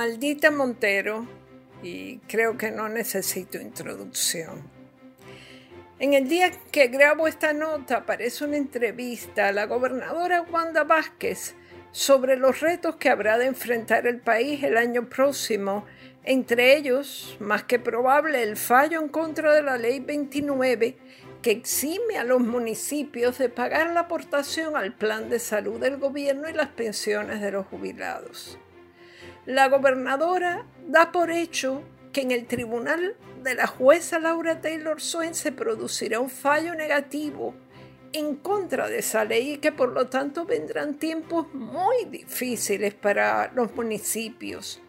Maldita Montero, y creo que no necesito introducción. En el día que grabo esta nota aparece una entrevista a la gobernadora Wanda Vázquez sobre los retos que habrá de enfrentar el país el año próximo, entre ellos, más que probable, el fallo en contra de la Ley 29 que exime a los municipios de pagar la aportación al plan de salud del gobierno y las pensiones de los jubilados. La gobernadora da por hecho que en el tribunal de la jueza Laura Taylor Swain se producirá un fallo negativo en contra de esa ley y que por lo tanto vendrán tiempos muy difíciles para los municipios.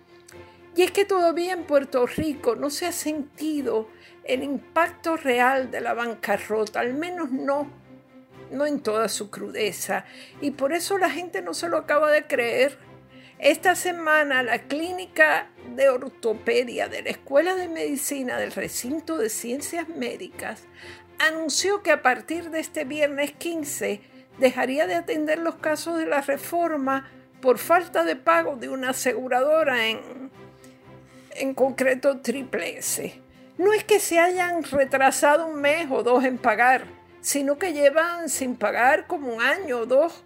Y es que todavía en Puerto Rico no se ha sentido el impacto real de la bancarrota, al menos no, no en toda su crudeza. Y por eso la gente no se lo acaba de creer. Esta semana la clínica de ortopedia de la Escuela de Medicina del Recinto de Ciencias Médicas anunció que a partir de este viernes 15 dejaría de atender los casos de la reforma por falta de pago de una aseguradora en, en concreto Triple S. No es que se hayan retrasado un mes o dos en pagar, sino que llevan sin pagar como un año o dos.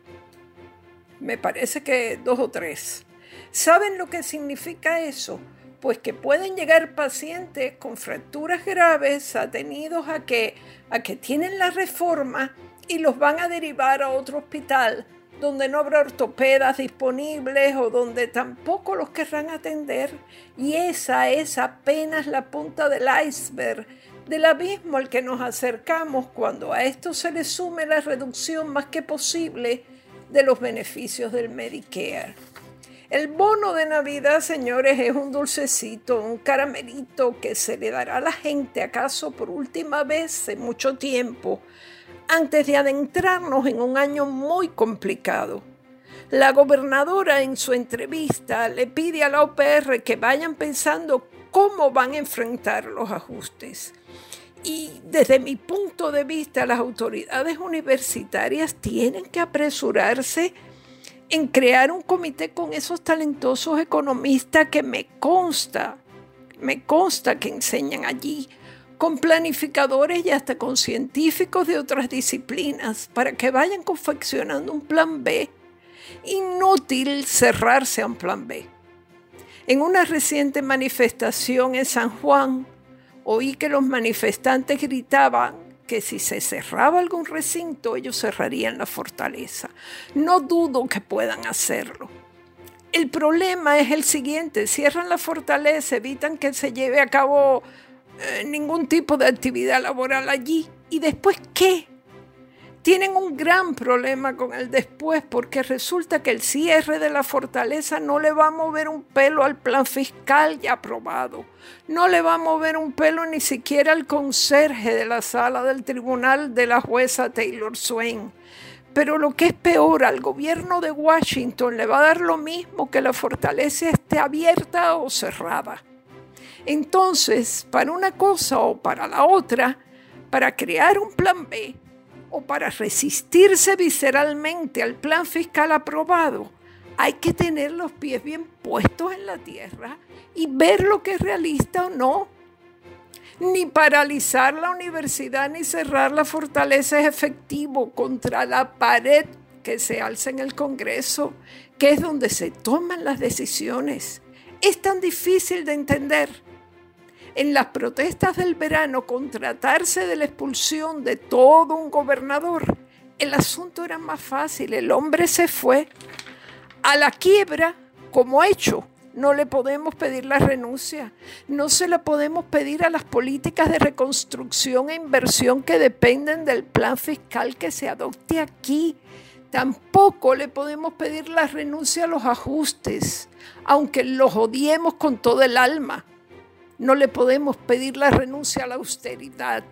Me parece que dos o tres. ¿Saben lo que significa eso? pues que pueden llegar pacientes con fracturas graves atenidos a que, a que tienen la reforma y los van a derivar a otro hospital donde no habrá ortopedas disponibles o donde tampoco los querrán atender. Y esa es apenas la punta del iceberg del abismo al que nos acercamos cuando a esto se le sume la reducción más que posible de los beneficios del Medicare. El bono de Navidad, señores, es un dulcecito, un caramelito que se le dará a la gente acaso por última vez en mucho tiempo, antes de adentrarnos en un año muy complicado. La gobernadora en su entrevista le pide a la OPR que vayan pensando cómo van a enfrentar los ajustes. Y desde mi punto de vista, las autoridades universitarias tienen que apresurarse en crear un comité con esos talentosos economistas que me consta, me consta que enseñan allí, con planificadores y hasta con científicos de otras disciplinas, para que vayan confeccionando un plan B. Inútil cerrarse a un plan B. En una reciente manifestación en San Juan, oí que los manifestantes gritaban que si se cerraba algún recinto, ellos cerrarían la fortaleza. No dudo que puedan hacerlo. El problema es el siguiente, cierran la fortaleza, evitan que se lleve a cabo eh, ningún tipo de actividad laboral allí. ¿Y después qué? Tienen un gran problema con el después porque resulta que el cierre de la fortaleza no le va a mover un pelo al plan fiscal ya aprobado. No le va a mover un pelo ni siquiera al conserje de la sala del tribunal de la jueza Taylor Swain. Pero lo que es peor, al gobierno de Washington le va a dar lo mismo que la fortaleza esté abierta o cerrada. Entonces, para una cosa o para la otra, para crear un plan B, o para resistirse visceralmente al plan fiscal aprobado, hay que tener los pies bien puestos en la tierra y ver lo que es realista o no. Ni paralizar la universidad ni cerrar la fortaleza es efectivo contra la pared que se alza en el Congreso, que es donde se toman las decisiones. Es tan difícil de entender en las protestas del verano con tratarse de la expulsión de todo un gobernador, el asunto era más fácil. El hombre se fue a la quiebra como hecho. No le podemos pedir la renuncia. No se la podemos pedir a las políticas de reconstrucción e inversión que dependen del plan fiscal que se adopte aquí. Tampoco le podemos pedir la renuncia a los ajustes, aunque los odiemos con todo el alma. No le podemos pedir la renuncia a la austeridad.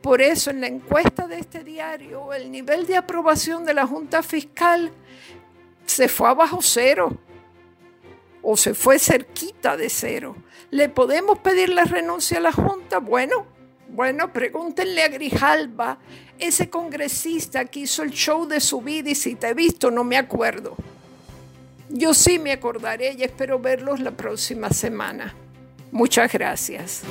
Por eso en la encuesta de este diario el nivel de aprobación de la Junta Fiscal se fue abajo cero o se fue cerquita de cero. ¿Le podemos pedir la renuncia a la Junta? Bueno, bueno, pregúntenle a Grijalba, ese congresista que hizo el show de su vida y si te he visto no me acuerdo. Yo sí me acordaré y espero verlos la próxima semana. Muchas gracias.